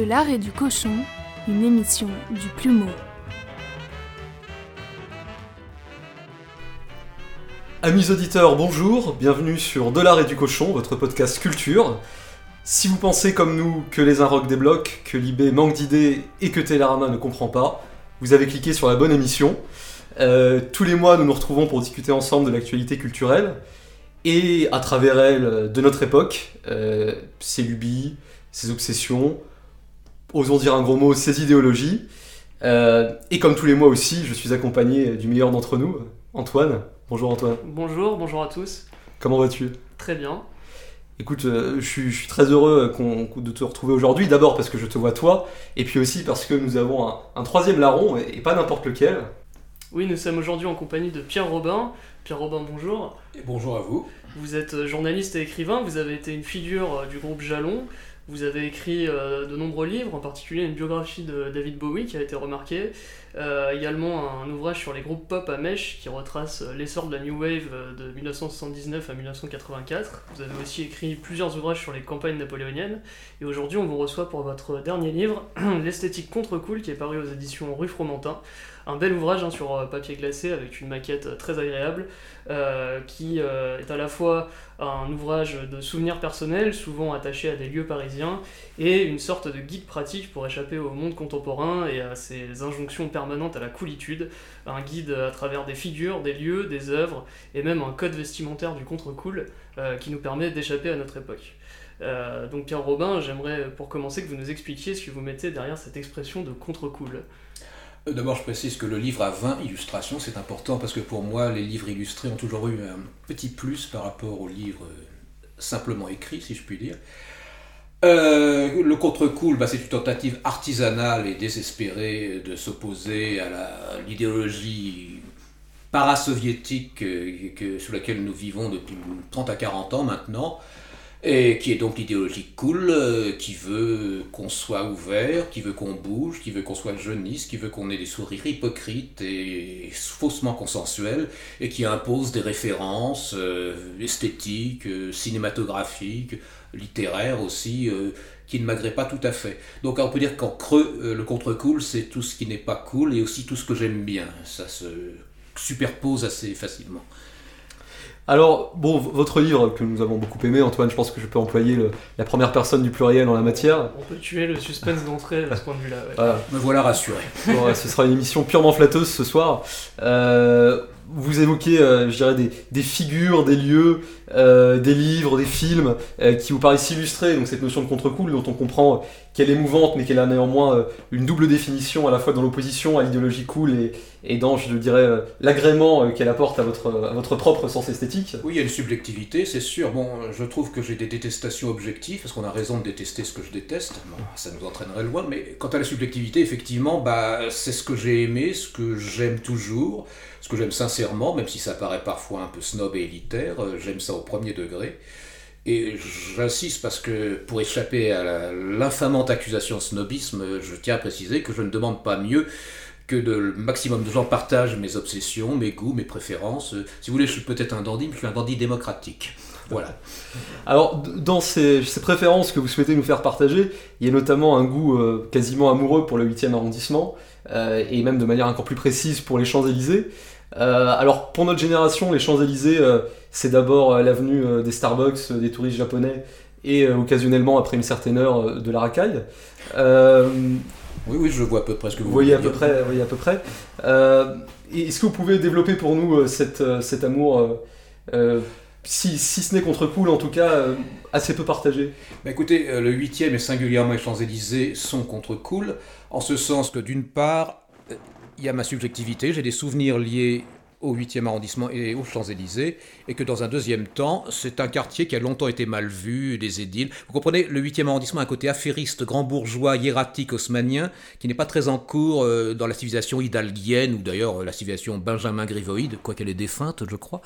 De l'art et du cochon, une émission du plumeau. Amis auditeurs, bonjour, bienvenue sur De l'art et du cochon, votre podcast culture. Si vous pensez comme nous que les Inrocks débloquent, que Libé manque d'idées et que Télérama ne comprend pas, vous avez cliqué sur la bonne émission. Euh, tous les mois, nous nous retrouvons pour discuter ensemble de l'actualité culturelle et à travers elle de notre époque, euh, ses lubies, ses obsessions, osons dire un gros mot, ses idéologies. Euh, et comme tous les mois aussi, je suis accompagné du meilleur d'entre nous, Antoine. Bonjour Antoine. Bonjour, bonjour à tous. Comment vas-tu? Très bien. Écoute, euh, je, suis, je suis très heureux de te retrouver aujourd'hui. D'abord parce que je te vois toi, et puis aussi parce que nous avons un, un troisième larron, et, et pas n'importe lequel. Oui, nous sommes aujourd'hui en compagnie de Pierre Robin. Pierre Robin, bonjour. Et bonjour à vous. Vous êtes journaliste et écrivain, vous avez été une figure euh, du groupe Jalon. Vous avez écrit euh, de nombreux livres, en particulier une biographie de David Bowie qui a été remarquée. Euh, également un ouvrage sur les groupes pop à mèche qui retrace euh, l'essor de la New Wave de 1979 à 1984. Vous avez aussi écrit plusieurs ouvrages sur les campagnes napoléoniennes. Et aujourd'hui, on vous reçoit pour votre dernier livre, L'esthétique contre-cool, qui est paru aux éditions Rue Fromentin. Un bel ouvrage hein, sur euh, papier glacé avec une maquette euh, très agréable euh, qui est à la fois un ouvrage de souvenirs personnels, souvent attaché à des lieux parisiens, et une sorte de guide pratique pour échapper au monde contemporain et à ses injonctions permanentes à la coolitude. Un guide à travers des figures, des lieux, des œuvres, et même un code vestimentaire du contre-cool qui nous permet d'échapper à notre époque. Donc Pierre Robin, j'aimerais pour commencer que vous nous expliquiez ce que vous mettez derrière cette expression de contre-cool. Euh, D'abord, je précise que le livre a 20 illustrations, c'est important parce que pour moi, les livres illustrés ont toujours eu un petit plus par rapport aux livres euh, simplement écrits, si je puis dire. Euh, le contre-cool, bah, c'est une tentative artisanale et désespérée de s'opposer à l'idéologie parasoviétique euh, que- sous laquelle nous vivons depuis 30 à 40 ans maintenant, et qui est donc l'idéologie cool, euh, qui veut qu'on soit ouvert, qui veut qu'on bouge, qui veut qu'on soit jeunisse, qui veut qu'on ait des sourires hypocrites et faussement consensuels, et qui impose des références euh, esthétiques, euh, cinématographiques, littéraires aussi, qui ne m'agréent pas tout à fait. Donc on peut dire qu'en creux, le contre-cool, c'est tout ce qui n'est pas cool et aussi tout ce que j'aime bien. Ça se superpose assez facilement. Alors, bon, votre livre que nous avons beaucoup aimé, Antoine, je pense que je peux employer le- la première personne du pluriel en la matière. On peut tuer le suspense d'entrée à ce point de vue-là. ouais. Voilà. Me voilà rassuré. Bon, ouais, ce sera une émission purement flatteuse ce soir. Euh, vous évoquez, euh, je dirais, des, figures, des lieux, euh, des livres, des films euh, qui vous paraissent illustrer donc cette notion de contre-cool dont on comprend qu'elle est mouvante mais qu'elle a néanmoins une double définition à la fois dans l'opposition à l'idéologie cool et, dans, je dirais, l'agrément qu'elle apporte à votre, à votre propre sens esthétique. Oui, il y a une subjectivité, c'est sûr. Bon, je trouve que j'ai des détestations objectives, parce qu'on a raison de détester ce que je déteste. Bon, ça nous entraînerait loin, mais quant à la subjectivité, effectivement, bah, c'est ce que j'ai aimé, ce que j'aime toujours, ce que j'aime sincèrement, même si ça paraît parfois un peu snob et élitaire, euh, j'aime ça au premier degré. Et j'insiste parce que pour échapper à l'infamante accusation de snobisme, je tiens à préciser que je ne demande pas mieux que le maximum de gens partagent mes obsessions, mes goûts, mes préférences. Euh, Si vous voulez, je suis peut-être un dandy, mais je suis un dandy démocratique. Voilà. Alors, dans ces, ces préférences que vous souhaitez nous faire partager, il y a notamment un goût euh, quasiment amoureux pour le 8e arrondissement, et même de manière encore plus précise pour les Champs-Élysées. Euh, alors, pour notre génération, les Champs-Élysées, euh, c'est d'abord euh, l'avenue des Starbucks, des touristes japonais, et occasionnellement, après une certaine heure, de la racaille. Oui, oui, je vois à peu près ce que vous, vous voyez à peu près. vous voyez à peu près. Euh, Est-ce que vous pouvez développer pour nous euh, cette, euh, cet amour, si, si ce n'est contre cool, en tout cas, assez peu partagé? Bah, écoutez, le 8e et singulièrement les Champs-Élysées sont contre cool, en ce sens que d'une part, il y a ma subjectivité, j'ai des souvenirs liés au 8e arrondissement et aux Champs-Élysées, et que dans un deuxième temps, c'est un quartier qui a longtemps été mal vu, des édiles. Vous comprenez, le 8e arrondissement a un côté affairiste, grand bourgeois, hiératique, haussmanien, qui n'est pas très en cours euh, dans la civilisation hidalguienne, ou d'ailleurs euh, la civilisation Benjamin Grivoïde, quoiqu'elle est défunte, je crois,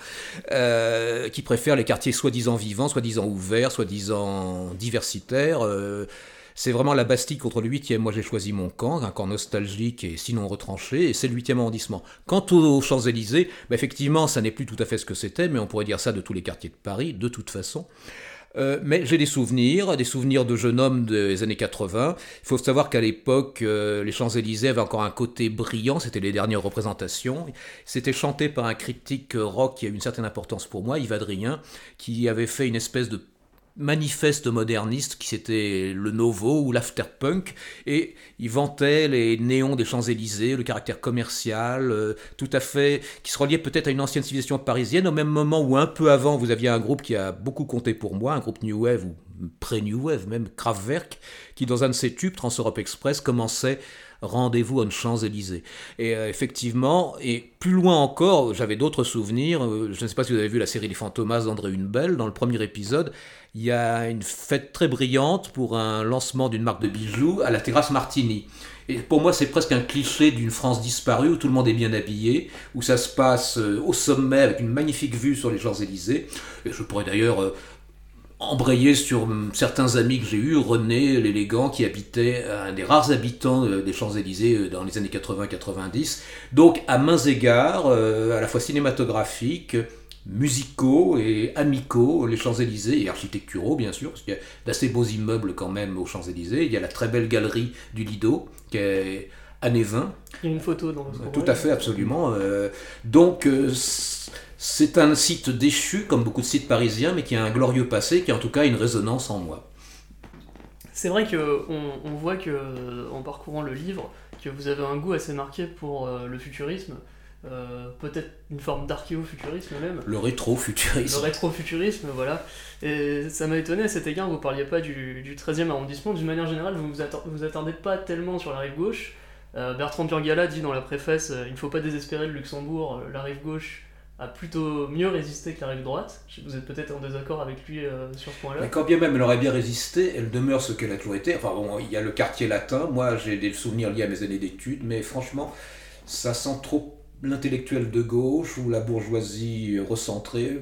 euh, qui préfère les quartiers soi-disant vivants, soi-disant ouverts, soi-disant diversitaires. C'est vraiment la Bastille contre le 8e. Moi, j'ai choisi mon camp, un camp nostalgique et sinon retranché, et c'est le 8e arrondissement. Quant aux Champs-Élysées, bah, effectivement, ça n'est plus tout à fait ce que c'était, mais on pourrait dire ça de tous les quartiers de Paris, de toute façon. Euh, mais j'ai des souvenirs, des souvenirs de jeune homme des années 80. Il faut savoir qu'à l'époque, euh, les Champs-Élysées avaient encore un côté brillant, c'était les dernières représentations. C'était chanté par un critique rock qui a une certaine importance pour moi, Yves Adrien, qui avait fait une espèce de manifeste moderniste qui c'était le Novo ou l'afterpunk et il vantait les néons des Champs-Élysées, le caractère commercial, euh, tout à fait, qui se reliait peut-être à une ancienne civilisation parisienne au même moment où un peu avant vous aviez un groupe qui a beaucoup compté pour moi, un groupe New Wave ou pré-New Wave même, Kraftwerk, qui dans un de ses tubes, Trans-Europe Express, commençait Rendez-vous aux Champs-Élysées. Et euh, effectivement, et plus loin encore, j'avais d'autres souvenirs. Euh, je ne sais pas si vous avez vu la série Les Fantomas d'André Hunebelle. Dans le premier épisode, il y a une fête très brillante pour un lancement d'une marque de bijoux à la terrasse Martini. Et pour moi, c'est presque un cliché d'une France disparue où tout le monde est bien habillé, où ça se passe euh, au sommet avec une magnifique vue sur les Champs-Élysées. Et je pourrais d'ailleurs embrayer sur certains amis que j'ai eus, René l'élégant qui habitait, un des rares habitants euh, des Champs-Élysées euh, dans les années 80-90. Donc à mains égards, euh, à la fois cinématographiques, musicaux et amicaux, les Champs-Élysées et architecturaux bien sûr, parce qu'il y a d'assez beaux immeubles quand même aux Champs-Élysées. Il y a la très belle galerie du Lido qui est années 20. Il y a une photo dans le Tout à fait, absolument. donc c'est un site déchu, comme beaucoup de sites parisiens, mais qui a un glorieux passé, qui a en tout cas une résonance en moi. C'est vrai qu'on on voit que, en parcourant le livre, que vous avez un goût assez marqué pour euh, le futurisme, euh, peut-être une forme d'archéofuturisme même. Le rétro-futurisme. Le rétro-futurisme, voilà. Et ça m'a étonné à cet égard, vous parliez pas du, du 13e arrondissement. D'une manière générale, vous ne vous, attendez pas tellement sur la rive gauche. Euh, Bertrand Burgala dit dans la préface Il ne faut pas désespérer le Luxembourg, la rive gauche a plutôt mieux résisté que la rive droite. Vous êtes peut-être en désaccord avec lui euh, sur ce point-là. Mais quand bien même elle aurait bien résisté, elle demeure ce qu'elle a toujours été. Enfin bon, il y a le quartier latin, moi j'ai des souvenirs liés à mes années d'études, mais franchement, ça sent trop l'intellectuel de gauche ou la bourgeoisie recentrée.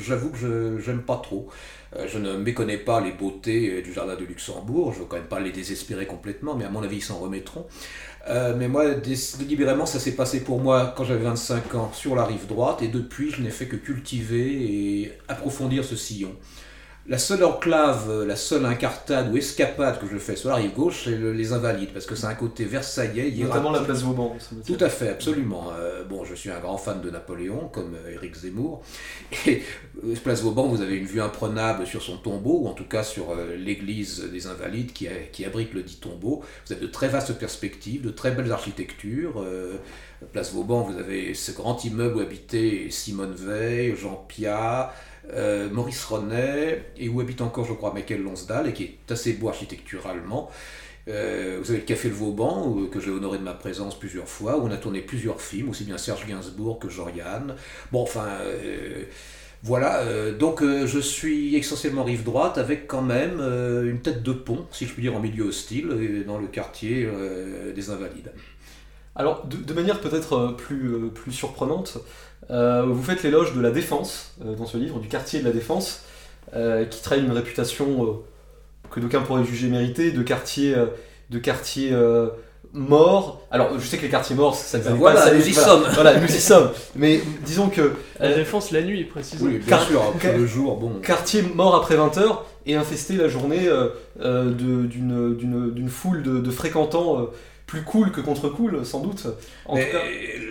J'avoue que je n'aime pas trop. Euh, je ne méconnais pas les beautés du jardin de Luxembourg, je ne veux quand même pas les désespérer complètement, mais à mon avis ils s'en remettront. Euh, mais moi, délibérément, ça s'est passé pour moi quand j'avais 25 ans sur la rive droite, et depuis, je n'ai fait que cultiver et approfondir ce sillon. La seule enclave, la seule incartade ou escapade que je fais sur la rive gauche, c'est les Invalides, parce que c'est un côté versaillais. Notamment la place Vauban. Tout à fait, absolument. Euh, bon, je suis un grand fan de Napoléon, comme euh, Éric Zemmour. Et euh, place Vauban, vous avez une vue imprenable sur son tombeau, ou en tout cas sur l'église des Invalides qui, qui, abrite le dit tombeau. Vous avez de très vastes perspectives, de très belles architectures. place Vauban, vous avez ce grand immeuble où habitaient Simone Veil, Jean Piat. Euh, Maurice Ronet, et où habite encore, je crois, Michael Lonsdal, et qui est assez beau architecturalement. Euh, vous avez le Café Le Vauban, que j'ai honoré de ma présence plusieurs fois, où on a tourné plusieurs films, aussi bien Serge Gainsbourg que Jean-Yann. Bon, enfin, euh, voilà, donc je suis essentiellement rive droite, avec quand même une tête de pont, si je puis dire, en milieu hostile, dans le quartier des Invalides. Alors, de, manière peut-être plus, plus surprenante, vous faites l'éloge de la défense euh, dans ce livre, du quartier de la défense, euh, qui traîne une réputation que d'aucuns pourraient juger méritée, de quartier, de quartier mort. Alors, je sais que les quartiers morts, ça ne voilà, pas. Nous y sommes. Voilà, nous y sommes. Mais disons que. La défense la nuit, précisément. Oui, bien sûr, le jour, bon. Quartier mort après 20h et infesté la journée d'une foule de, de fréquentants plus cool que contre cool, sans doute. En tout cas,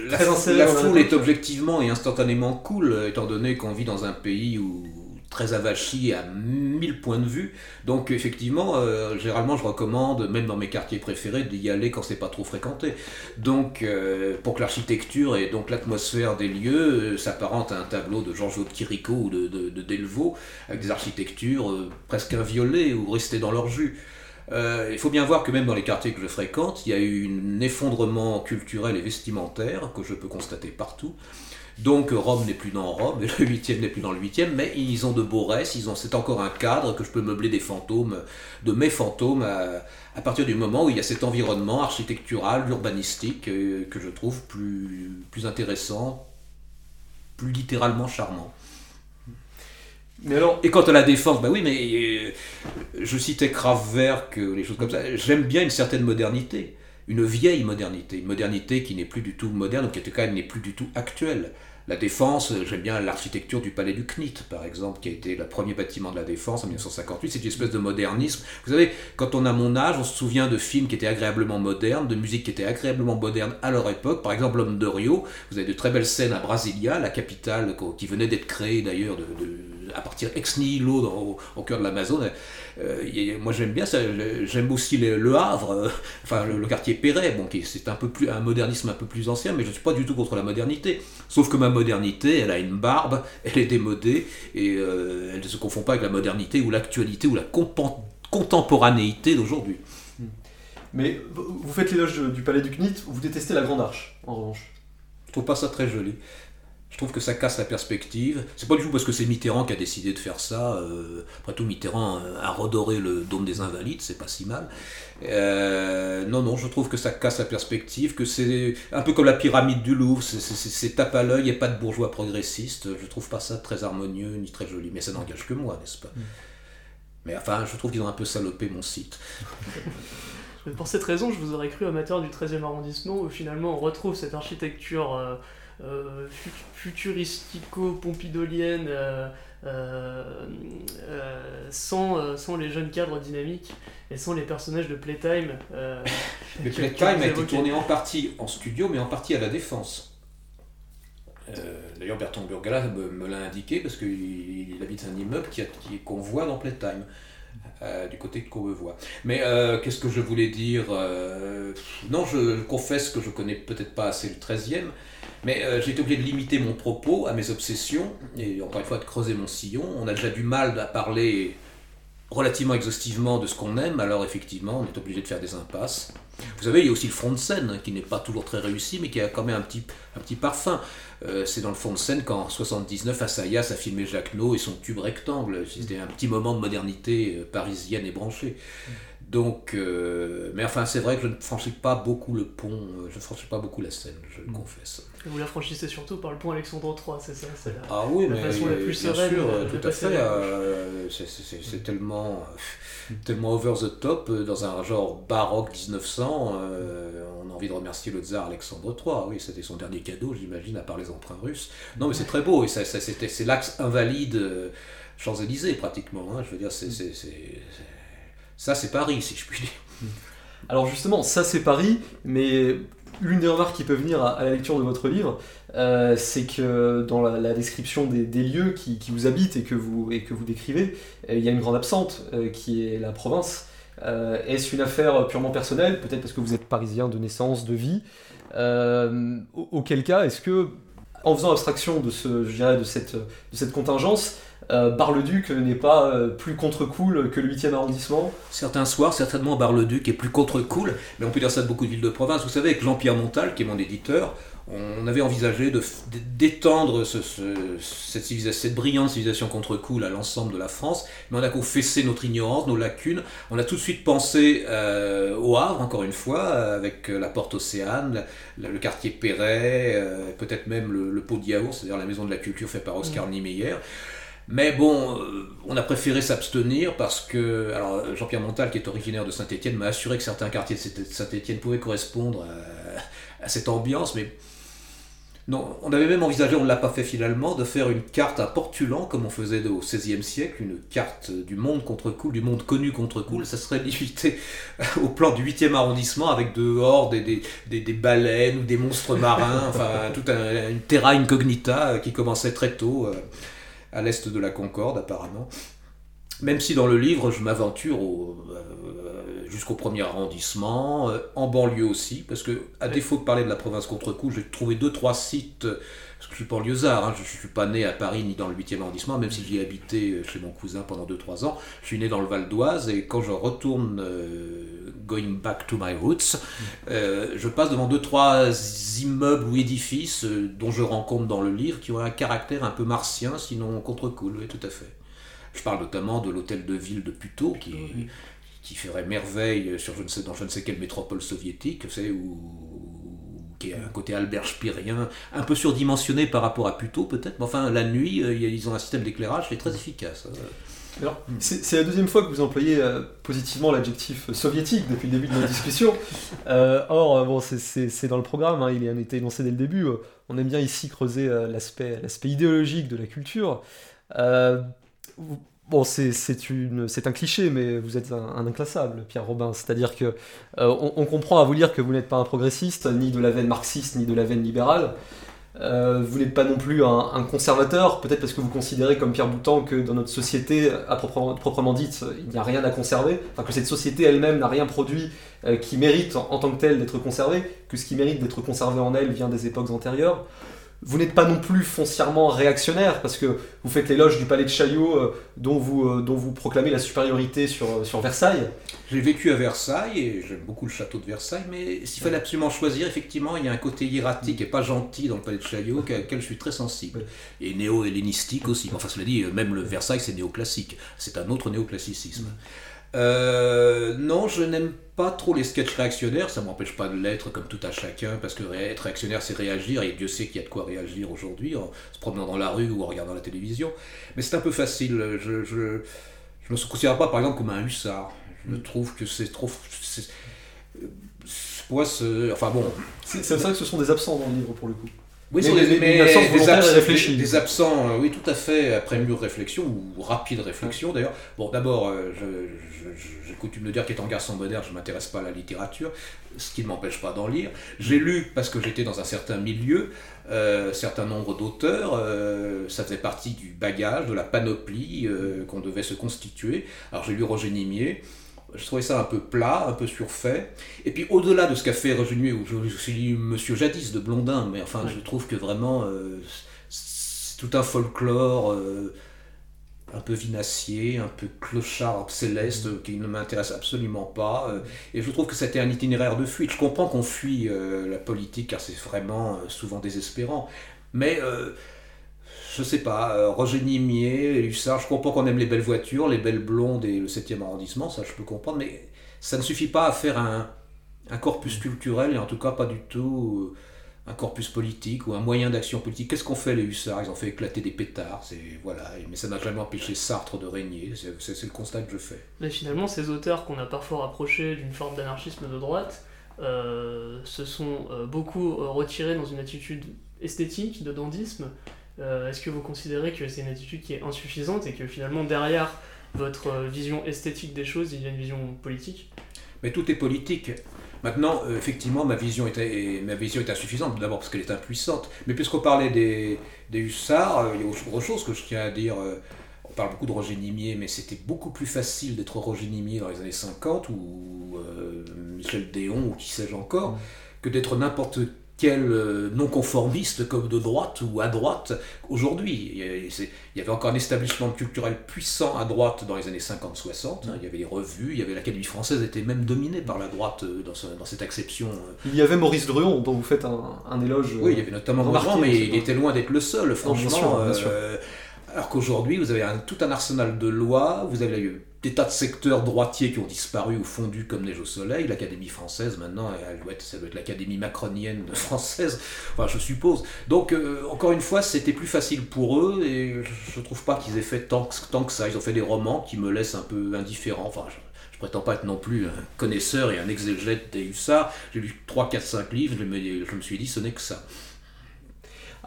la, la foule est objectivement et instantanément cool, étant donné qu'on vit dans un pays où très avachi à mille points de vue. Donc effectivement, euh, généralement je recommande, même dans mes quartiers préférés, d'y aller quand c'est pas trop fréquenté. Donc euh, pour que l'architecture et donc l'atmosphère des lieux euh, s'apparente à un tableau de de Chirico ou de, de, Delvaux, avec des architectures presque inviolées ou restées dans leur jus. Euh, il faut bien voir que même dans les quartiers que je fréquente, il y a eu un effondrement culturel et vestimentaire que je peux constater partout. Donc Rome n'est plus dans Rome, et le 8 n'est plus dans le 8 mais ils ont de beaux restes, c'est encore un cadre que je peux meubler des fantômes, de mes fantômes, à, partir du moment où il y a cet environnement architectural, urbanistique, euh, que je trouve plus intéressant, plus littéralement charmant. Et quant à la défense, bah oui, mais euh, je citais Kraftwerk, les choses comme ça. J'aime bien une certaine modernité, une vieille modernité, une modernité qui n'est plus du tout moderne, ou qui en tout cas n'est plus du tout actuelle. la défense, j'aime bien l'architecture du palais du CNIT, par exemple, qui a été le premier bâtiment de la défense en 1958. C'est une espèce de modernisme. Vous savez, quand on a mon âge, on se souvient de films qui étaient agréablement modernes, de musique qui était agréablement moderne à leur époque. Par exemple, L'homme de Rio. Vous avez de très belles scènes à Brasilia, la capitale qui venait d'être créée d'ailleurs de, à partir ex nihilo au, au, cœur de l'Amazone. Euh, moi j'aime bien ça, j'aime aussi le, Havre, euh, enfin le, quartier Perret, bon, c'est un peu plus un modernisme un peu plus ancien, mais je ne suis pas du tout contre la modernité. Sauf que ma modernité, elle a une barbe, elle est démodée, et euh, elle ne se confond pas avec la modernité ou l'actualité ou la contemporanéité d'aujourd'hui. Mais vous faites l'éloge du palais du CNIT, vous détestez la Grande Arche, en revanche. Je trouve pas ça très joli. Je trouve que ça casse la perspective. C'est pas du tout parce que c'est Mitterrand qui a décidé de faire ça. Euh, après tout, Mitterrand a redoré le dôme des Invalides, c'est pas si mal. Euh, non, non, je trouve que ça casse la perspective, que c'est un peu comme la pyramide du Louvre, c'est tape à l'œil et pas de bourgeois progressistes. Je trouve pas ça très harmonieux ni très joli, mais ça n'engage que moi, n'est-ce pas? Mm. Mais enfin, je trouve qu'ils ont un peu salopé mon site. Pour cette raison, je vous aurais cru amateur du 13e arrondissement, où finalement on retrouve cette architecture. Euh, euh, futuristico-pompidolienne euh, euh, sans, sans, les jeunes cadres dynamiques et sans les personnages de Playtime. mais Playtime a été tourné en partie en studio, mais en partie à la Défense. D'ailleurs, Bertrand Burgala me, l'a indiqué parce qu'il habite un immeuble qu'on voit dans Playtime. du côté de Courbevoie. Mais qu'est-ce que je voulais dire Non, je, confesse que je connais peut-être pas assez le 13e, mais euh, j'ai été obligé de limiter mon propos à mes obsessions, et encore une fois de creuser mon sillon. On a déjà du mal à parler relativement exhaustivement de ce qu'on aime, alors effectivement, on est obligé de faire des impasses. Vous savez, il y a aussi le fond de scène, qui n'est pas toujours très réussi, mais qui a quand même un petit, un petit parfum. Euh, c'est dans le fond de scène qu'en 79, Assayas a filmé Jacques et son tube rectangle. C'était un petit moment de modernité euh, parisienne et branchée. Donc, euh, mais enfin, c'est vrai que je ne franchis pas beaucoup le pont, euh, je ne franchis pas beaucoup la Seine, je le mm. confesse. vous la franchissez surtout par le pont Alexandre III, c'est ça la, ah oui, mais façon la plus sereine. Sûr, tout à fait. Euh, c'est tellement, tellement over the top, dans un genre baroque 1900, on a envie de remercier le tsar Alexandre III. Oui, c'était son dernier cadeau, j'imagine, à part les emprunts russes. Non, mais c'est très beau, et c'est l'axe invalide Champs-Élysées, pratiquement. Hein, je veux dire, c'est ça, c'est Paris, si je puis dire. Alors justement, ça c'est Paris, mais l'une des remarques qui peut venir à, la lecture de votre livre, euh, c'est que dans la, description des, lieux qui, vous habitent et que vous, et que vous décrivez, euh, il y a une grande absente euh, qui est la province. Est-ce une affaire purement personnelle, peut-être parce que vous êtes parisien de naissance, de vie Auquel cas, est-ce que, en faisant abstraction de, ce, de, cette, de cette contingence, euh, Bar-le-Duc n'est pas euh, plus contre-cool que le 8e arrondissement Certains soirs, certainement, Bar-le-Duc est plus contre-cool, mais on peut dire ça de beaucoup de villes de province. Vous savez, avec Jean-Pierre Montal, qui est mon éditeur, on avait envisagé d'étendre cette, cette brillante civilisation contre-cool à l'ensemble de la France, mais on a confessé notre ignorance, nos lacunes. On a tout de suite pensé euh, au Havre, encore une fois, avec la porte Océane, le quartier Perret, peut-être même le, pot de yaourt, c'est-à-dire la maison de la culture faite par Oscar mmh. Niemeyer. Mais bon, euh, on a préféré s'abstenir parce que alors Jean-Pierre Montal, qui est originaire de Saint-Étienne, m'a assuré que certains quartiers de Saint-Étienne pouvaient correspondre à, cette ambiance, mais non, on avait même envisagé, on ne l'a pas fait finalement, de faire une carte à portulan comme on faisait au XVIe siècle, une carte du monde contre cool, du monde connu contre cool. Ça serait limité au plan du 8e arrondissement avec dehors des, des, des, baleines ou des monstres marins, enfin toute une terra incognita qui commençait très tôt. Euh, à l'est de la Concorde apparemment. Même si dans le livre, je m'aventure euh, jusqu'au premier arrondissement, euh, en banlieue aussi, parce que à défaut de parler de la province contre coup, j'ai trouvé deux trois sites parce que je suis banlieusard, hein, je ne suis pas né à Paris ni dans le 8e arrondissement, même si j'y ai habité chez mon cousin pendant 2-3 ans. Je suis né dans le Val d'Oise et quand je retourne, euh, going back to my roots, euh, je passe devant 2-3 immeubles ou édifices euh, dont je rencontre dans le livre qui ont un caractère un peu martien, sinon contre-cool, oui, tout à fait. Je parle notamment de l'hôtel de ville de Puteaux qui, qui ferait merveille sur je ne sais, dans je ne sais quelle métropole soviétique, vous savez, où qui est un côté Albert Spirien, un peu surdimensionné par rapport à Puteaux peut-être, mais enfin la nuit, euh, ils ont un système d'éclairage qui est très efficace. Hein. Alors, c'est c'est la deuxième fois que vous employez euh, positivement l'adjectif soviétique depuis le début de notre discussion. Euh, or, euh, bon, c'est- c'est c'est dans le programme, hein, il a été énoncé dès le début. euh, on aime bien ici creuser euh, l'aspect l'aspect idéologique de la culture. Euh, vous- bon, c'est un cliché, mais vous êtes un, inclassable, Pierre Robin. C'est-à-dire que euh, on, comprend à vous lire que vous n'êtes pas un progressiste, ni de la veine marxiste, ni de la veine libérale. Euh, vous n'êtes pas non plus un, conservateur, peut-être parce que vous considérez comme Pierre Boutan que dans notre société, à proprement, proprement dite, il n'y a rien à conserver, enfin que cette société elle-même n'a rien produit euh, qui mérite en, en tant que tel d'être conservé, que ce qui mérite d'être conservé en elle vient des époques antérieures. Vous n'êtes pas non plus foncièrement réactionnaire, parce que vous faites l'éloge du palais de Chaillot, euh, dont, vous, euh, dont vous proclamez la supériorité sur, euh, sur Versailles. J'ai vécu à Versailles et j'aime beaucoup le château de Versailles, mais s'il fallait absolument choisir, effectivement, il y a un côté hiératique et pas gentil dans le palais de Chaillot auquel je suis très sensible. Et néo-hellénistique aussi. Enfin, cela dit, même le Versailles, c'est néoclassique. C'est un autre néoclassicisme. Euh, non, je n'aime pas trop les sketchs réactionnaires, ça m'empêche pas de l'être comme tout à chacun, parce que être réactionnaire c'est réagir, et Dieu sait qu'il y a de quoi réagir aujourd'hui, en se promenant dans la rue ou en regardant la télévision. Mais c'est un peu facile, je, je, je me considère pas par exemple comme un hussard. Je trouve que c'est trop. c'est- Pour moi, c'est- enfin bon, C'est c'est vrai que ce sont des absents dans le livre pour le coup. Oui, Mais- des, abs- absents, euh, oui, tout à fait, après mûre réflexion, ou rapide réflexion d'ailleurs. Bon, d'abord, euh, j'ai coutume de dire qu'étant garçon moderne, je ne m'intéresse pas à la littérature, ce qui ne m'empêche pas d'en lire. J'ai lu parce que j'étais dans un certain milieu, euh, certain nombre d'auteurs, euh, ça faisait partie du bagage, de la panoplie euh, qu'on devait se constituer. Alors j'ai lu Roger Nimier. Je trouvais ça un peu plat, un peu surfait. Et puis au-delà de ce qu'a fait Roger Nimier, où je suis lu Monsieur Jadis de Blondin, mais enfin je trouve que vraiment euh, c'est tout un folklore euh, un peu vinacier, un peu clochard céleste euh, qui ne m'intéresse absolument pas. euh, et je trouve que c'était un itinéraire de fuite. Je comprends qu'on fuit la politique car c'est vraiment souvent désespérant. Mais je sais pas, euh, Roger Nimier, les Hussards, je comprends qu'on aime les belles voitures, les belles blondes et le 7e arrondissement, ça je peux comprendre, mais ça ne suffit pas à faire un, un corpus culturel et en tout cas pas du tout euh, un corpus politique ou un moyen d'action politique. Qu'est-ce qu'ont fait les Hussards? Ils ont fait éclater des pétards, c'est voilà, mais ça n'a jamais empêché Sartre de régner, c'est le constat que je fais. Mais finalement, ces auteurs qu'on a parfois rapprochés d'une forme d'anarchisme de droite euh, se sont euh, beaucoup retirés dans une attitude esthétique, de dandisme. Euh, Est-ce que vous considérez que c'est une attitude qui est insuffisante et que finalement, derrière votre euh, vision esthétique des choses, il y a une vision politique? Mais tout est politique. Maintenant, euh, effectivement, ma vision est, est- ma vision est insuffisante, d'abord parce qu'elle est impuissante. Mais puisqu'on parlait des, des hussards, euh, il y a autre chose que je tiens à dire. on parle beaucoup de Roger Nimier, mais c'était beaucoup plus facile d'être Roger Nimier dans les années 50 ou Michel Déon ou qui sais-je encore, que d'être n'importe quel euh, non-conformiste comme de droite ou à droite aujourd'hui. Il y avait encore un établissement culturel puissant à droite dans les années 50-60. hein. Il y avait les revues, il y avait l'Académie française était même dominée par la droite euh, dans, ce- dans cette acception. euh. Il y avait Maurice Druon, dont vous faites un, un éloge. Oui, il y avait notamment Grandjean, mais il était loin d'être le seul, bien franchement. sûr, bien sûr. euh, alors qu'aujourd'hui, vous avez un- tout un arsenal de lois, vous avez des tas de secteurs droitiers qui ont disparu ou fondu comme neige au soleil. L'Académie française, maintenant, elle doit être, ça doit être l'Académie macronienne française, enfin, je suppose. Donc, euh, encore une fois, c'était plus facile pour eux, et je trouve pas qu'ils aient fait tant que, tant que ça. Ils ont fait des romans qui me laissent un peu indifférent. Enfin, je, je prétends pas être non plus un connaisseur et un exégète des hussards. J'ai lu 3, 4, 5 livres, je me, je me suis dit, ce n'est que ça.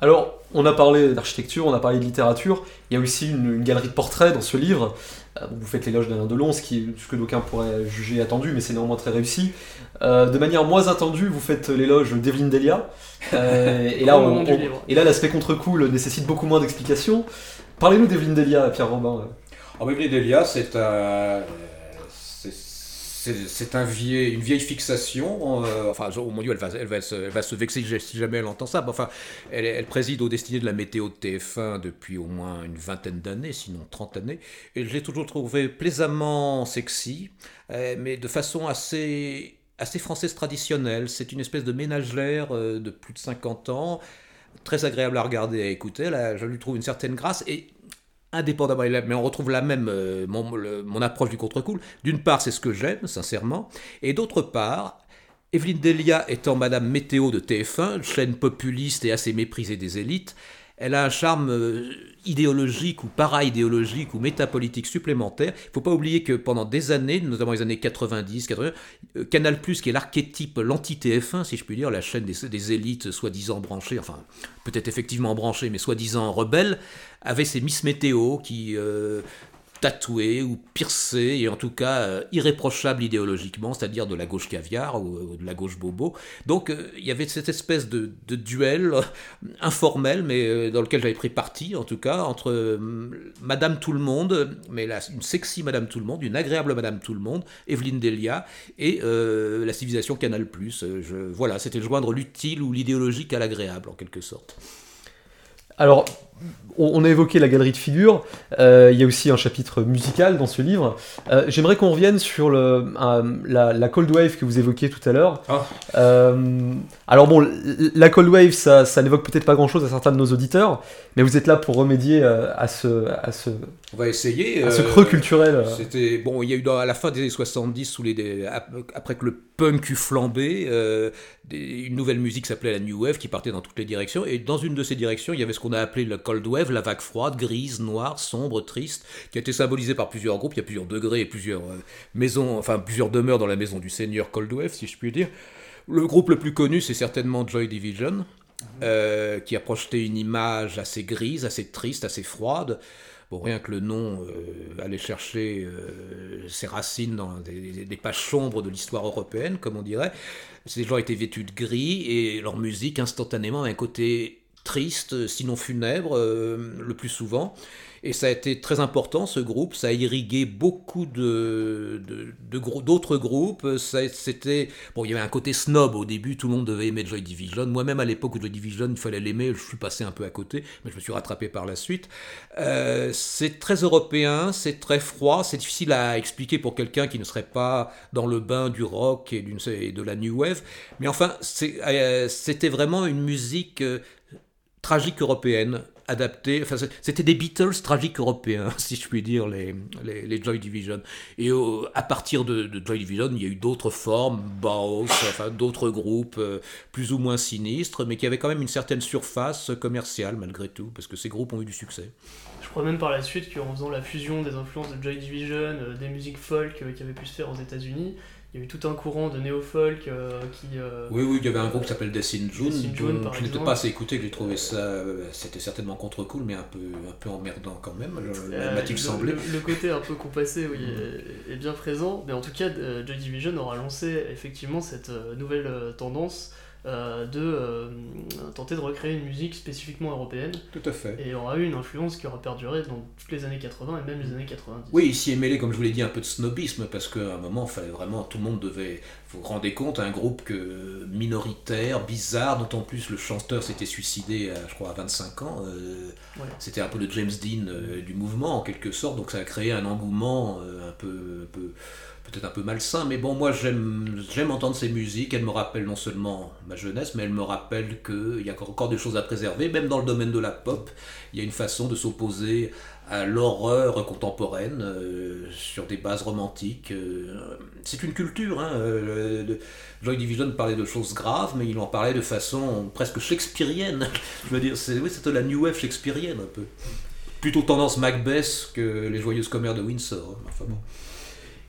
Alors, on a parlé d'architecture, on a parlé de littérature. Il y a aussi une galerie de portraits dans ce livre. Euh, Vous faites l'éloge d'Alain Delon, ce, qui est, ce que d'aucuns pourraient juger attendu, mais c'est néanmoins très réussi. Euh, de manière moins attendue, vous faites l'éloge d'Evelyne Delia. Euh, et là, on- on- et l'aspect contre-cool nécessite beaucoup moins d'explications. Parlez-nous d'Evelyne Delia, Pierre Robin. En Beverly Delia, c'est un, c'est- c'est un une vieille fixation. euh, enfin, oh mon Dieu, elle va, se, vexer si jamais elle entend ça. Mais enfin, elle, préside aux destinées de la météo de TF1 depuis au moins une vingtaine d'années, sinon 30 années. Et je l'ai toujours trouvé plaisamment sexy, euh, mais de façon assez, assez française traditionnelle. C'est une espèce de ménagère euh, de plus de 50 ans, très agréable à regarder et à écouter. Là, je lui trouve une certaine grâce. Et indépendamment, mais on retrouve la même, euh, mon, approche du contre-cool. D'une part, c'est ce que j'aime, sincèrement, et d'autre part, Evelyne Delia étant Madame Météo de TF1, chaîne populiste et assez méprisée des élites, elle a un charme euh, idéologique ou para-idéologique ou métapolitique supplémentaire. Il ne faut pas oublier que pendant des années, notamment les années 90, 80, euh, Canal+, qui est l'archétype, l'anti-TF1, si je puis dire, la chaîne des, des élites soi-disant branchées, enfin peut-être effectivement branchées, mais soi-disant rebelles, avait ces Miss Météo qui euh, tatoué ou piercé, et en tout cas euh, irréprochable idéologiquement, c'est-à-dire de la gauche caviar ou, de la gauche bobo. Donc euh, il y avait cette espèce de, duel euh, informel, mais dans lequel j'avais pris parti, en tout cas, entre Madame Tout le Monde, mais la, une sexy Madame Tout le Monde, une agréable Madame Tout le Monde, Evelyne Delia, et la civilisation Canal+. Je, voilà, c'était joindre l'utile ou l'idéologique à l'agréable, en quelque sorte. Alors, on a évoqué la galerie de figures, euh, il y a aussi un chapitre musical dans ce livre. Euh, j'aimerais qu'on revienne sur le, la, Cold Wave que vous évoquiez tout à l'heure. Ah. Euh, alors bon, la Cold Wave, ça, n'évoque peut-être pas grand-chose à certains de nos auditeurs, mais vous êtes là pour remédier à ce, à ce, On va essayer, à ce creux culturel. C'était bon, il y a eu à la fin des années 70, sous les, après que le punk eut flambé, une nouvelle musique s'appelait la New Wave qui partait dans toutes les directions, et dans une de ces directions, il y avait ce qu'on a appelé la Cold Wave, la vague froide, grise, noire, sombre, triste, qui a été symbolisée par plusieurs groupes. Il y a plusieurs degrés et plusieurs euh, maisons, enfin plusieurs demeures dans la maison du Seigneur Cold Wave, si je puis dire. Le groupe le plus connu, c'est certainement Joy Division, euh, qui a projeté une image assez grise, assez triste, assez froide. Bon, rien que le nom euh, allait chercher ses racines dans des, des pages sombres de l'histoire européenne, comme on dirait. Ces gens étaient vêtus de gris et leur musique instantanément a un côté triste, sinon funèbre, euh, le plus souvent. Et ça a été très important, ce groupe. Ça a irrigué beaucoup de, d'autres groupes. c'était, bon, il y avait un côté snob au début. Tout le monde devait aimer Joy Division. Moi-même, à l'époque où Joy Division, il fallait l'aimer. Je suis passé un peu à côté, mais je me suis rattrapé par la suite. Euh, c'est très européen, c'est très froid. C'est difficile à expliquer pour quelqu'un qui ne serait pas dans le bain du rock et, et de la new wave. Mais enfin, euh, c'était vraiment une musique tragique européenne, adaptée. Enfin, c'était des Beatles tragiques européens, si je puis dire, les, les, Joy Division. Et à partir de, Joy Division, il y a eu d'autres formes, Baus, enfin, d'autres groupes euh, plus ou moins sinistres, mais qui avaient quand même une certaine surface commerciale malgré tout, parce que ces groupes ont eu du succès. Je crois même par la suite qu'en faisant la fusion des influences de Joy Division, euh, des musiques folk euh, qui avaient pu se faire aux États-Unis, il y a eu tout un courant de néo-folk euh, qui. Euh, oui, oui, il y avait un groupe qui s'appelle Death in June. June je n'étais pas assez écouté, j'ai trouvé ça. Euh, c'était certainement contre-cool, mais un peu, un peu emmerdant quand même, m'a-t-il semblé. Le, côté un peu compassé, oui, est, bien présent, mais en tout cas, Joy Division aura lancé effectivement cette nouvelle tendance euh, de euh, tenter de recréer une musique spécifiquement européenne. Tout à fait. Et aura eu une influence qui aura perduré dans toutes les années 80 et même les années 90. Oui, ici est mêlé, comme je vous l'ai dit, un peu de snobisme, parce qu'à un moment, fallait vraiment, tout le monde devait, vous vous rendez compte, un groupe que, minoritaire, bizarre, dont en plus le chanteur s'était suicidé, à, je crois, à 25 ans. Euh, c'était un peu le James Dean du mouvement, en quelque sorte, donc ça a créé un engouement un peu, un peu peut-être un peu malsain, mais bon, moi j'aime, entendre ces musiques, elles me rappellent non seulement ma jeunesse, mais elles me rappellent qu'il y a encore des choses à préserver, même dans le domaine de la pop, il y a une façon de s'opposer à l'horreur contemporaine euh, sur des bases romantiques. Euh, c'est une culture. Hein, euh, Joy Division parlait de choses graves, mais il en parlait de façon presque shakespearienne. Je veux dire, c'est, oui, c'était la new wave shakespearienne un peu. Plutôt tendance Macbeth que les joyeuses commères de Windsor. Hein, enfin bon.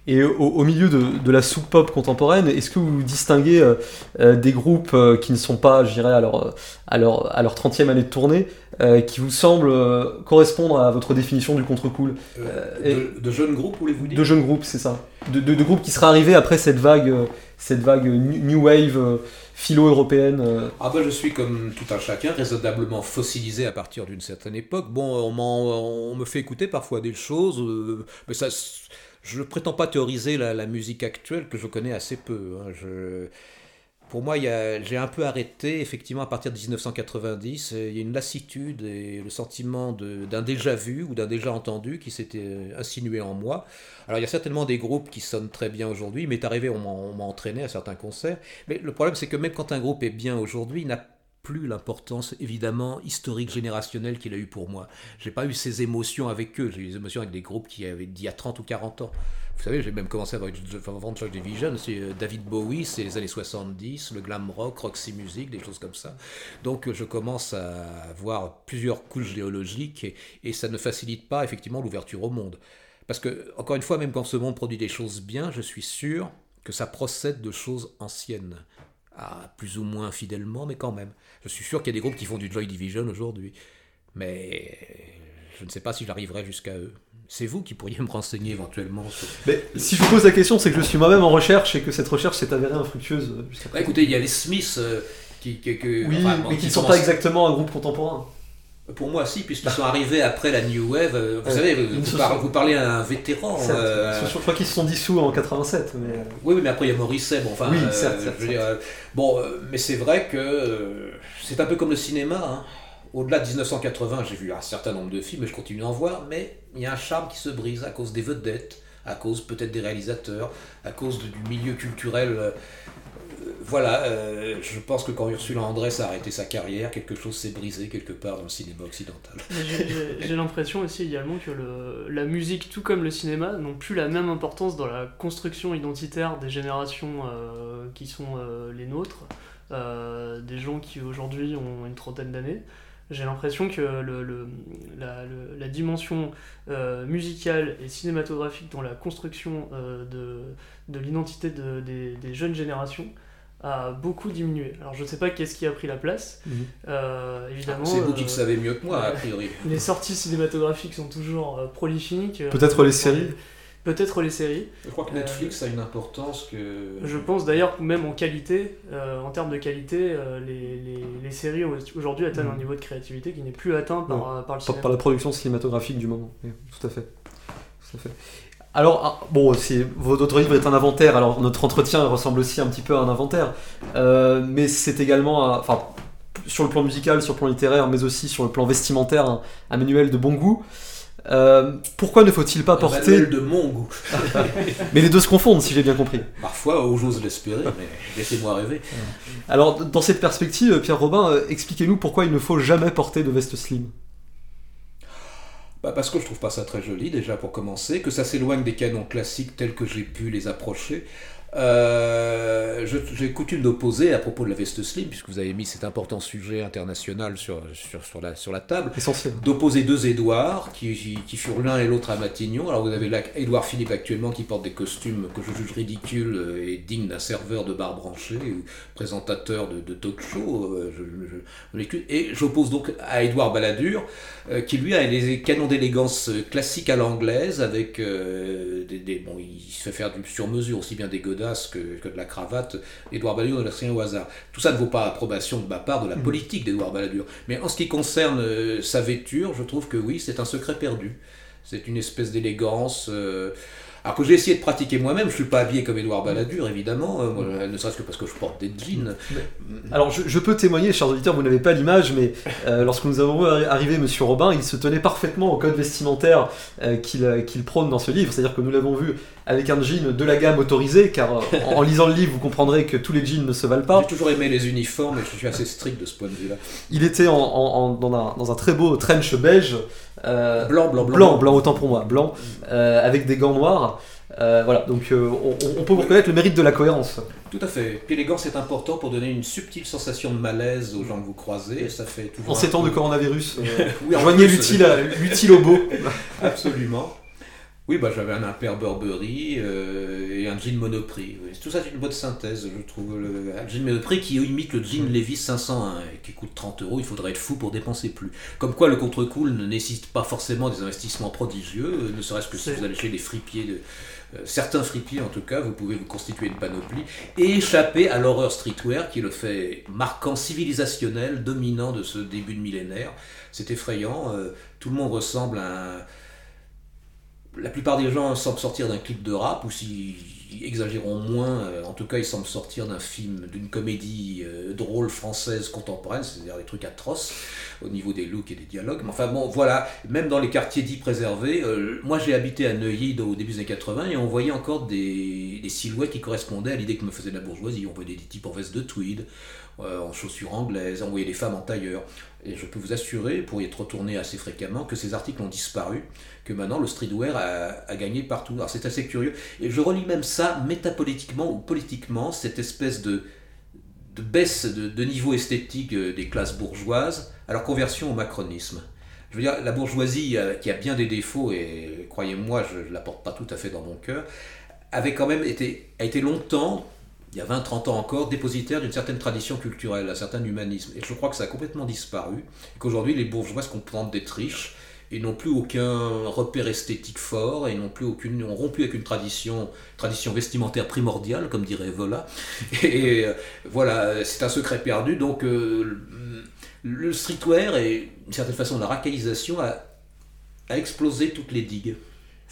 Et au, milieu de, la soupe pop contemporaine, est-ce que vous distinguez euh, euh, des groupes euh, qui ne sont pas, je dirais, à leur, à leur, à leur 30e année de tournée, qui vous semblent correspondre à votre définition du contre-cool de, jeunes groupes, voulez-vous dire? De jeunes groupes, c'est ça. De, de, groupes qui seraient arrivés après cette vague, cette vague New Wave philo-européenne Ah bah je suis comme tout un chacun, raisonnablement fossilisé à partir d'une certaine époque. Bon, on, on, me fait écouter parfois des choses, mais ça je ne prétends pas théoriser la, musique actuelle que je connais assez peu. Hein. Pour moi, j'ai un peu arrêté, effectivement, à partir de 1990. Il y a une lassitude et le sentiment d'un déjà-vu ou d'un déjà entendu qui s'était euh, insinué en moi. Alors, il y a certainement des groupes qui sonnent très bien aujourd'hui. Il m'est arrivé, on m'a entraîné à certains concerts. Mais le problème, c'est que même quand un groupe est bien aujourd'hui, il n'a plus l'importance évidemment historique générationnelle qu'il a eu pour moi. J'ai pas eu ces émotions avec eux, j'ai eu des émotions avec des groupes qui avaient d'il y a 30 ou 40 ans. vous savez, j'ai même commencé avec Joy Division, c'est euh, David Bowie, c'est les années 70, le glam rock, Roxy Music, des choses comme ça. Donc je commence à avoir plusieurs couches géologiques et, et ça ne facilite pas effectivement l'ouverture au monde. Parce que, encore une fois, même quand ce monde produit des choses bien, je suis sûr que ça procède de choses anciennes. Ah, plus ou moins fidèlement, mais quand même. Je suis sûr qu'il y a des groupes qui font du Joy Division aujourd'hui. Mais je ne sais pas si j'arriverai jusqu'à eux. C'est vous qui pourriez me renseigner éventuellement. Mais si je vous pose la question, c'est que je suis moi-même en recherche et que cette recherche s'est avérée infructueuse. Bah, écoutez, il y a les Smiths euh, qui, qui, Oui, mais qui ne sont pas exactement un groupe contemporain. Pour moi, si, puisqu'ils sont arrivés après la New Wave. Euh, vous savez, vous, parlez à un vétéran. Euh, je crois qu'ils se sont dissous en 87. Mais... Oui, mais après, il y a Maurice Bon, enfin, oui, certes, bon, mais c'est vrai que c'est un peu comme le cinéma. Hein au-delà de 1980, j'ai vu un certain nombre de films et je continue à en voir, mais il y a un charme qui se brise à cause des vedettes, à cause peut-être des réalisateurs, à cause du milieu culturel. Euh, voilà, euh, je pense que quand Ursula Andress a arrêté sa carrière, quelque chose s'est brisé quelque part dans le cinéma occidental. J'ai l'impression aussi également que la musique, tout comme le cinéma, n'ont plus la même importance dans la construction identitaire des générations euh, qui sont les nôtres, des gens qui aujourd'hui ont une trentaine d'années j'ai l'impression que la, dimension euh, musicale et cinématographique dans la construction euh, de, de l'identité de, des, jeunes générations a beaucoup diminué. Alors je ne sais pas qu'est-ce qui a pris la place. Mhm. Euh, évidemment. C'est vous qui le savez mieux que moi, a priori. Les sorties cinématographiques sont toujours prolifiques. Peut-être les séries peut-être les séries. Je crois que Netflix a une importance que... Je pense d'ailleurs même en qualité, euh, en termes de qualité, euh, les, les, les, séries aujourd'hui atteignent un mm. niveau de créativité qui n'est plus atteint par, par le cinéma. Par la production cinématographique du moment, tout à fait. Tout à fait. Alors, ah, bon, votre livre est un inventaire, alors notre entretien ressemble aussi un petit peu à un inventaire, euh, mais c'est également, enfin, sur le plan musical, sur le plan littéraire, mais aussi sur le plan vestimentaire, un, un manuel de bon goût. Euh, pourquoi ne faut-il pas porter. de mon goût. mais les deux se confondent, si j'ai bien compris. Parfois, j'ose l'espérer, mais laissez-moi rêver. Alors, dans cette perspective, Pierre Robin, euh, expliquez-nous pourquoi il ne faut jamais porter de veste slim. Bah parce que je trouve pas ça très joli, déjà pour commencer, que ça s'éloigne des canons classiques tels que j'ai pu les approcher. Euh, j'ai coutume d'opposer à propos de la veste slim, puisque vous avez mis cet important sujet international sur, sur, sur, la, sur la table, d'opposer deux Édouards qui, qui, furent l'un et l'autre à Matignon. Alors vous avez là Édouard Philippe actuellement qui porte des costumes que je juge ridicules et dignes d'un serveur de bar branché ou présentateur de, de talk show. Euh, je, je, et j'oppose donc à Édouard Balladur euh, qui lui a les canons d'élégance classiques à l'anglaise avec des, des, bon il se fait faire du sur mesure aussi bien des que, de la cravate, Édouard Balladur ne laisse rien au hasard. Tout ça ne vaut pas approbation de ma part de la mm. politique d'Édouard Balladur. Mais en ce qui concerne euh, sa vêture, je trouve que oui, c'est un secret perdu. C'est une espèce d'élégance. Euh, alors que j'ai essayé de pratiquer moi-même, je suis pas habillé comme Édouard Balladur, évidemment, euh, ne serait-ce que parce que je porte des jeans. Alors je, peux témoigner, chers auditeurs, vous n'avez pas l'image, mais euh, lorsque nous avons arrivé Monsieur Robin, il se tenait parfaitement au code vestimentaire euh, qu'il prône dans ce livre, c'est-à-dire que nous l'avons vu avec un jean de la gamme autorisée, car en, lisant le livre, vous comprendrez que tous les jeans ne se valent pas. J'ai toujours aimé les uniformes et je suis assez strict de ce point de vue-là. Il était dans, un, dans, un, très beau trench beige. blanc, blanc, blanc, blanc, blanc, autant pour moi, blanc, avec des gants noirs. Euh, voilà, donc euh, on, peut vous reconnaître le mérite de la cohérence. Tout à fait. Puis l'élégance est important pour donner une subtile sensation de malaise aux gens que vous croisez. Et ça fait toujours en ces temps de coronavirus, euh, oui, joignez l'utile au beau. Absolument. Oui, bah, j'avais un impair Burberry et un jean Monoprix. Tout ça, c'est une bonne synthèse, je trouve. Le, un jean Monoprix qui imite le jean Levi's 501 et qui coûte 30 euros. Il faudrait être fou pour dépenser plus. Comme quoi, le contre-cool ne nécessite pas forcément des investissements prodigieux, ne serait-ce que si vous allez chez les fripiers de, euh, certains fripiers en tout cas, vous pouvez vous constituer une panoplie et échapper à l'horreur streetwear qui est le fait marquant civilisationnel dominant de ce début de millénaire. C'est effrayant, euh, tout le monde ressemble à un... La plupart des gens semblent sortir d'un clip de rap ou si exagérons moins, euh, en tout cas ils semblent sortir d'un film, d'une comédie euh, drôle française contemporaine, c'est-à-dire des trucs atroces au niveau des looks et des dialogues. Mais enfin bon, voilà, même dans les quartiers dits préservés, euh, moi j'ai habité à Neuilly au début des années 80 et on voyait encore des, des silhouettes qui correspondaient à l'idée que me faisait la bourgeoisie. On voyait des types en veste de tweed, en chaussures anglaises, on voyait des femmes en tailleur. Et je peux vous assurer, pour y être retourné assez fréquemment, que ces articles ont disparu, que maintenant le streetwear a, gagné partout. Alors c'est assez curieux. Et je relis même ça métapolitiquement ou politiquement, cette espèce de, de baisse de, niveau esthétique euh, des classes bourgeoises à leur conversion au macronisme. Je veux dire, la bourgeoisie, euh, qui a bien des défauts, et croyez-moi, je ne la porte pas tout à fait dans mon cœur, avait quand même été, a été longtemps, il y a 20-30 ans encore, dépositaire d'une certaine tradition culturelle, d'un certain humanisme. Et je crois que ça a complètement disparu, et qu'aujourd'hui les bourgeois se contentent d'être riches, et n'ont plus aucun repère esthétique fort, et n'ont plus aucune, ont rompu avec une tradition, tradition vestimentaire primordiale, comme dirait Vola. Et, euh, voilà, c'est un secret perdu. Donc euh, le streetwear et d'une certaine façon la racaillisation a, a explosé toutes les digues.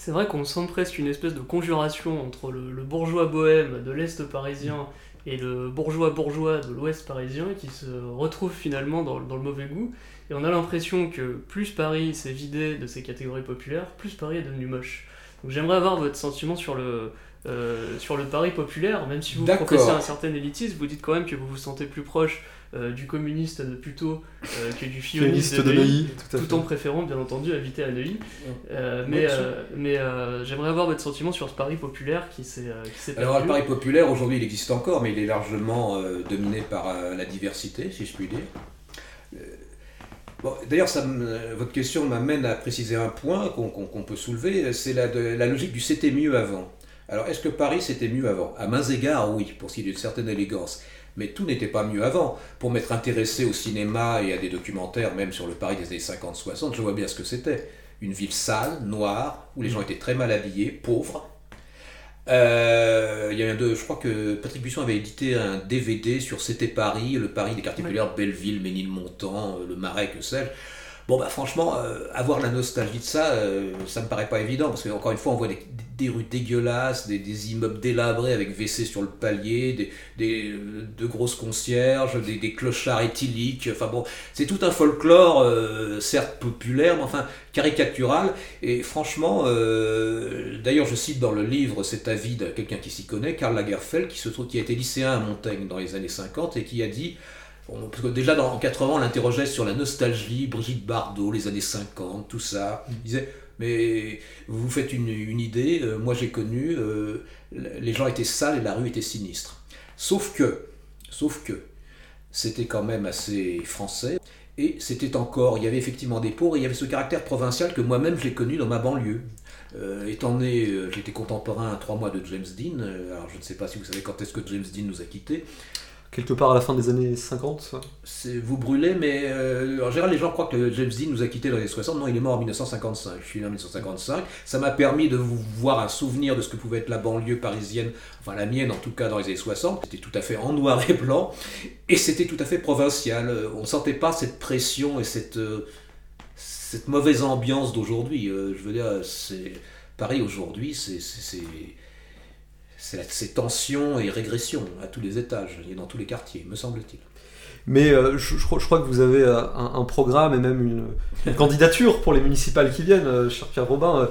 C'est vrai qu'on sent presque une espèce de conjuration entre le, bourgeois bohème de l'Est parisien et le bourgeois bourgeois de l'Ouest parisien qui se retrouvent finalement dans, dans le mauvais goût. Et on a l'impression que plus Paris s'est vidé de ses catégories populaires, plus Paris est devenu moche. Donc j'aimerais avoir votre sentiment sur le, euh, sur le Paris populaire, même si vous professez un certain élitisme, vous dites quand même que vous vous sentez plus proche euh, du communiste de plutôt euh, que du fioniste de, Neuilly, tout, en préférant bien entendu habiter à Neuilly. mais mais j'aimerais avoir votre sentiment sur ce Paris populaire qui s'est Alors le Paris populaire aujourd'hui il existe encore, mais il est largement dominé par la diversité, si je puis dire. D'ailleurs, votre question m'amène à préciser un point qu'on peut soulever, c'est la, la, logique du c'était mieux avant. Alors, est-ce que Paris c'était mieux avant? À mains égards, oui, pour ce qui est d'une certaine élégance. Mais tout n'était pas mieux avant. Pour m'être intéressé au cinéma et à des documentaires, même sur le Paris des années 50-60, je vois bien ce que c'était. Une ville sale, noire, où les gens étaient très mal habillés, pauvres, euh, il y a deux, je crois que Patrick Buisson avait édité un DVD sur C'était Paris, le Paris des quartiers populaires, Belleville, Ménilmontant, euh, le Marais, que sais-je. Bon, bah franchement, euh, avoir la nostalgie de ça, ça me paraît pas évident, parce qu'encore une fois, on voit des, des rues dégueulasses, des, immeubles délabrés avec WC sur le palier, des, de grosses concierges, des, clochards éthyliques. Enfin bon, c'est tout un folklore, euh, certes populaire, mais enfin caricatural. Et franchement, euh, d'ailleurs, je cite dans le livre cet avis de quelqu'un qui s'y connaît, Karl Lagerfeld, qui, se qui a été lycéen à Montaigne dans les années 50 et qui a dit. déjà dans, en 80, on l'interrogeait sur la nostalgie, Brigitte Bardot, les années 50, tout ça. Disait mais vous faites une, idée, euh, moi j'ai connu, euh, les gens étaient sales et la rue était sinistre. Sauf que, sauf que, c'était quand même assez français, et c'était encore, il y avait effectivement des pauvres, et il y avait ce caractère provincial que moi-même j'ai connu dans ma banlieue. Euh, étant né, j'étais contemporain à trois mois de James Dean, alors je ne sais pas si vous savez quand est-ce que James Dean nous a quittés, quelque part à la fin des années 50 Vous brûlez, mais euh, en général, les gens croient que James Dean nous a quittés dans les années 60. Non, il est mort en 1955. Je suis né en 1955. Ça m'a permis de vous voir un souvenir de ce que pouvait être la banlieue parisienne, enfin la mienne en tout cas dans les années 60. C'était tout à fait en noir et blanc, et c'était tout à fait provincial. On ne sentait pas cette pression et cette, euh, cette mauvaise ambiance d'aujourd'hui. Euh, je veux dire, c'est Paris aujourd'hui, c'est c'est tension et régression à tous les étages et dans tous les quartiers, me semble-t-il. Mais euh, je, crois que vous avez euh, un, programme et même une, candidature pour les municipales qui viennent, euh, cher Pierre Robin.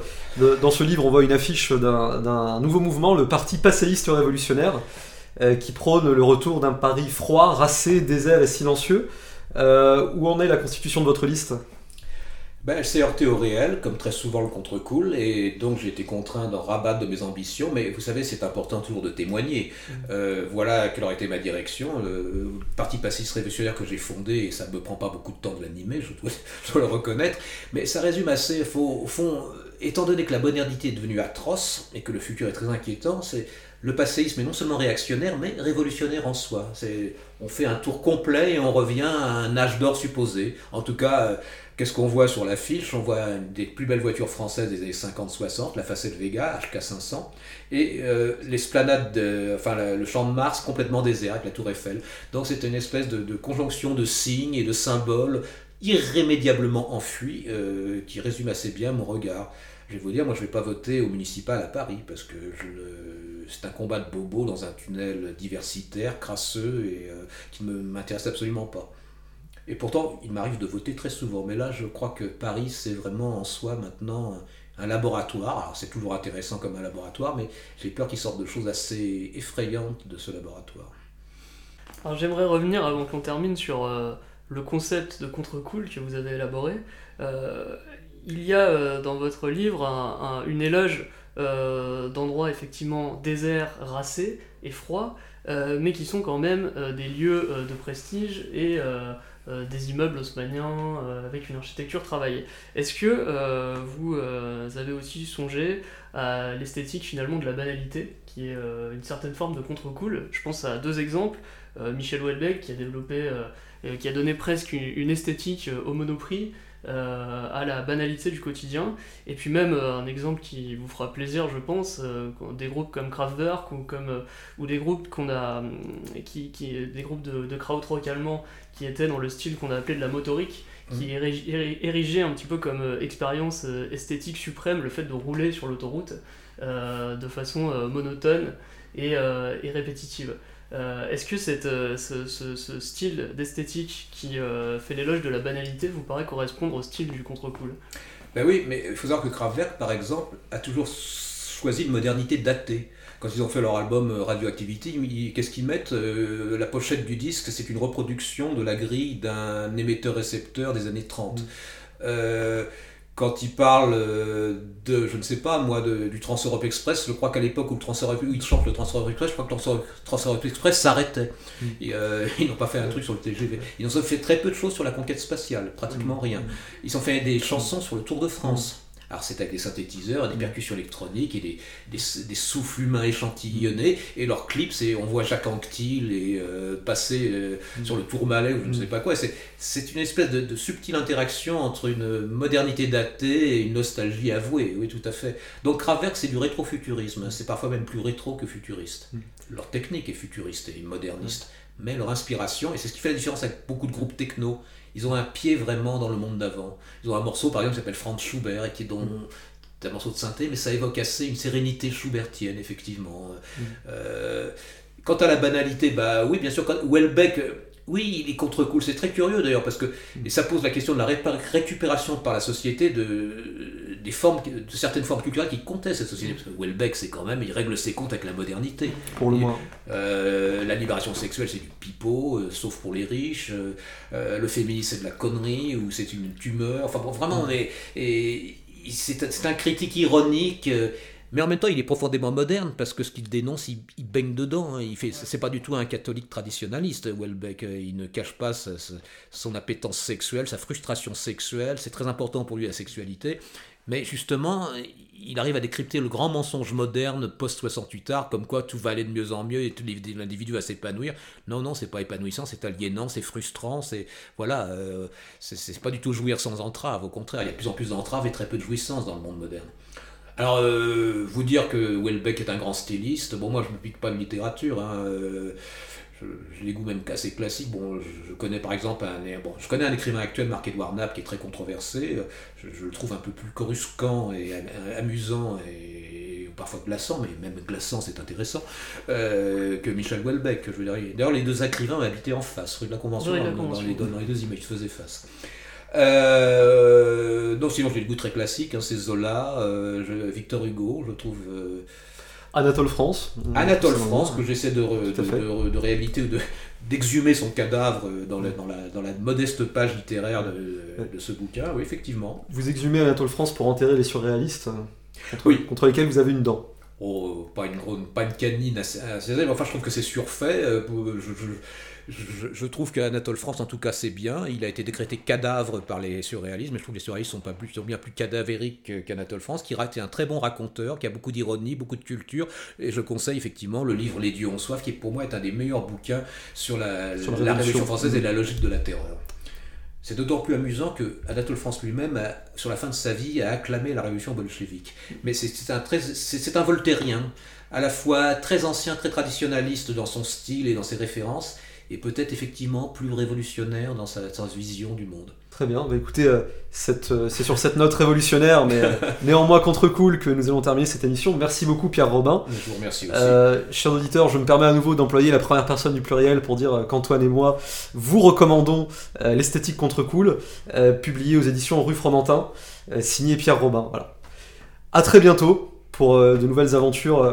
dans ce livre, on voit une affiche d'un nouveau mouvement, le Parti passéiste révolutionnaire, qui prône le retour d'un Paris froid, racé, désert et silencieux. où en est la constitution de votre liste? Ben, elle s'est heurtée au réel, comme très souvent le contre-cool, et donc j'ai été contraint d'en rabattre de mes ambitions, mais vous savez, c'est important toujours de témoigner. Mm. Euh, voilà quelle aurait été ma direction. Le parti passiste révolutionnaire que j'ai fondé, et ça ne me prend pas beaucoup de temps de l'animer, je, dois, le reconnaître, mais ça résume assez, au fond, étant donné que la modernité est devenue atroce, et que le futur est très inquiétant, c'est le passéisme est non seulement réactionnaire, mais révolutionnaire en soi. On fait un tour complet et on revient à un âge d'or supposé. En tout cas, euh, Qu'est-ce qu'on voit sur l'affiche On voit une des plus belles voitures françaises des années 50-60, la Facette Vega, HK500, et euh, l'esplanade, enfin le champ de Mars complètement désert avec la tour Eiffel. Donc c'est une espèce de, conjonction de signes et de symboles irrémédiablement enfuis euh, qui résume assez bien mon regard. Je vais vous dire, moi je ne vais pas voter au municipal à Paris parce que c'est un combat de bobo dans un tunnel diversitaire, crasseux et euh, qui ne m'intéresse absolument pas. Et pourtant, il m'arrive de voter très souvent. Mais là, je crois que Paris, c'est vraiment en soi maintenant un laboratoire. Alors, c'est toujours intéressant comme un laboratoire, mais j'ai peur qu'il sorte de choses assez effrayantes de ce laboratoire. Alors, j'aimerais revenir avant qu'on termine sur euh, le concept de contre-cool que vous avez élaboré, il y a dans votre livre une éloge d'endroits effectivement déserts, racés et froids, mais qui sont quand même des lieux de prestige et euh, des immeubles haussmanniens euh, avec une architecture travaillée. Est-ce que euh, vous avez aussi songé à l'esthétique finalement de la banalité, qui est une certaine forme de contre-cool Je pense à deux exemples. Michel Houellebecq qui a développé, qui a donné presque une esthétique au monoprix, euh, à la banalité du quotidien. Et puis même euh, un exemple qui vous fera plaisir, je pense, euh, des groupes comme Kraftwerk ou, comme, ou des groupes qu'on a, qui, qui, des groupes de, de krautrock allemand qui étaient dans le style qu'on a appelé de la motorique, qui mmh. érigeait un petit peu comme expérience esthétique suprême le fait de rouler sur l'autoroute de façon monotone et, et répétitive. Euh, est-ce que cette, euh, ce, style d'esthétique qui euh, fait l'éloge de la banalité vous paraît correspondre au style du contre-cool Ben oui, mais il faut savoir que Kraftwerk, par exemple, a toujours choisi une modernité datée. Quand ils ont fait leur album Radioactivity, qu'est-ce qu'ils mettent La pochette du disque, c'est une reproduction de la grille d'un émetteur-récepteur des années 30 quand il parle euh, de, je ne sais pas moi, de, du Trans-Europe Express, je crois qu'à l'époque où, le Trans où il chante le Trans-Europe Express, je crois que le Trans-Europe Express s'arrêtait. Mm. Euh, ils n'ont pas fait un truc sur le TGV. Ils ont fait très peu de choses sur la conquête spatiale, pratiquement mm. rien. Ils ont fait des chansons sur le Tour de France. Alors c'est avec des synthétiseurs, des mm. percussions électroniques et des, des, souffles humains échantillonnés. Et leur clip, c'est on voit Jacques Anquetil et euh, passer euh, mm. sur le Tourmalet ou je ne sais pas quoi. C'est une espèce de, subtile interaction entre une modernité datée et une nostalgie avouée. Oui, tout à fait. Donc Kraftwerk, c'est du rétrofuturisme. C'est parfois même plus rétro que futuriste. Mm. Leur technique est futuriste et moderniste, mais leur inspiration, et c'est ce qui fait la différence avec beaucoup de groupes techno, ils ont un pied vraiment dans le monde d'avant. Ils ont un morceau par exemple qui s'appelle Franz Schubert et qui est dans un morceau de synthé, mais ça évoque assez une sérénité schubertienne, effectivement. Mm. Euh, quant à la banalité, bah oui, bien sûr, quand Welbeck, oui, il est contre-cool. C'est très curieux d'ailleurs, parce que mm. et ça pose la question de la récupération par la société de, des formes, de certaines formes culturelles qui comptaient cette société. Parce que Welbeck, c'est quand même, il règle ses comptes avec la modernité. Pour le moins. Euh, la libération sexuelle, c'est du pipeau, euh, sauf pour les riches. Euh, le féminisme, c'est de la connerie, ou c'est une tumeur. Enfin bon, vraiment, mm. et, c'est un critique ironique. Mais en même temps, il est profondément moderne parce que ce qu'il dénonce, il, baigne dedans. Hein. Il fait, c'est pas du tout un catholique traditionnaliste. Welbeck, il ne cache pas son appétence sexuelle, sa frustration sexuelle. C'est très important pour lui la sexualité. Mais justement, il arrive à décrypter le grand mensonge moderne post-68 art, comme quoi tout va aller de mieux en mieux et l'individu va s'épanouir. Non, non, c'est pas épanouissant, c'est aliénant, c'est frustrant, c'est voilà, euh, c'est pas du tout jouir sans entrave. Au contraire, il y a de plus en plus d'entraves et très peu de jouissance dans le monde moderne. Alors, euh, vous dire que Welbeck est un grand styliste, bon, moi je ne pique pas de littérature, hein, euh, j'ai des goûts même assez classiques. Bon, je, connais par exemple un, bon, je connais un écrivain actuel, Marc-Edouard Knapp, qui est très controversé. Je, le trouve un peu plus coruscant et amusant et, parfois glaçant, mais même glaçant c'est intéressant, euh, que Michel dire. D'ailleurs, les deux écrivains habitaient en face, rue de la Convention, dans, les, dans, les, deux images, ils faisaient face. Euh, non, sinon j'ai le goût très classique, hein, c'est Zola, euh, Victor Hugo, je trouve. Euh, Anatole France. Anatole France, que j'essaie de, de, de, réhabiliter ou d'exhumer son cadavre dans la, dans, la, dans la, modeste page littéraire de, ce bouquin, oui, effectivement. Vous exhumez Anatole France pour enterrer les surréalistes, contre, oui. contre lesquels vous avez une dent. Oh, pas une, pas une canine assez, assez enfin je trouve que c'est surfait. Je, je, je, trouve qu'Anatole France, en tout cas, c'est bien. Il a été décrété cadavre par les surréalistes, mais je trouve que les surréalistes sont, pas plus, sont bien plus cadavériques qu'Anatole France, qui est un très bon raconteur, qui a beaucoup d'ironie, beaucoup de culture. Et je conseille effectivement le livre Les dieux ont soif, qui pour moi est un des meilleurs bouquins sur la, la, Révolution française et la logique de la terreur. C'est d'autant plus amusant que Anatole France lui-même, sur la fin de sa vie, a acclamé la révolution bolchevique. Mais c'est un, un voltairien, à la fois très ancien, très traditionnaliste dans son style et dans ses références, et peut-être effectivement plus révolutionnaire dans sa, vision du monde. Très bien, bah écoutez, euh, euh, c'est sur cette note révolutionnaire, mais euh, néanmoins contre-cool que nous allons terminer cette émission. Merci beaucoup Pierre Robin. Je vous remercie aussi. chers auditeurs, je me permets à nouveau d'employer la première personne du pluriel pour dire qu'Antoine et moi vous recommandons L'esthétique contre-cool, publié aux éditions Rue Fromentin, signé Pierre Robin. Voilà. À très bientôt pour de nouvelles aventures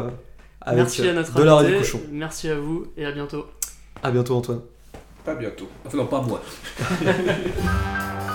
avec Merci à notre invité, Merci à vous et à bientôt. À bientôt Antoine. Pas bientôt. Enfin non, pas moi.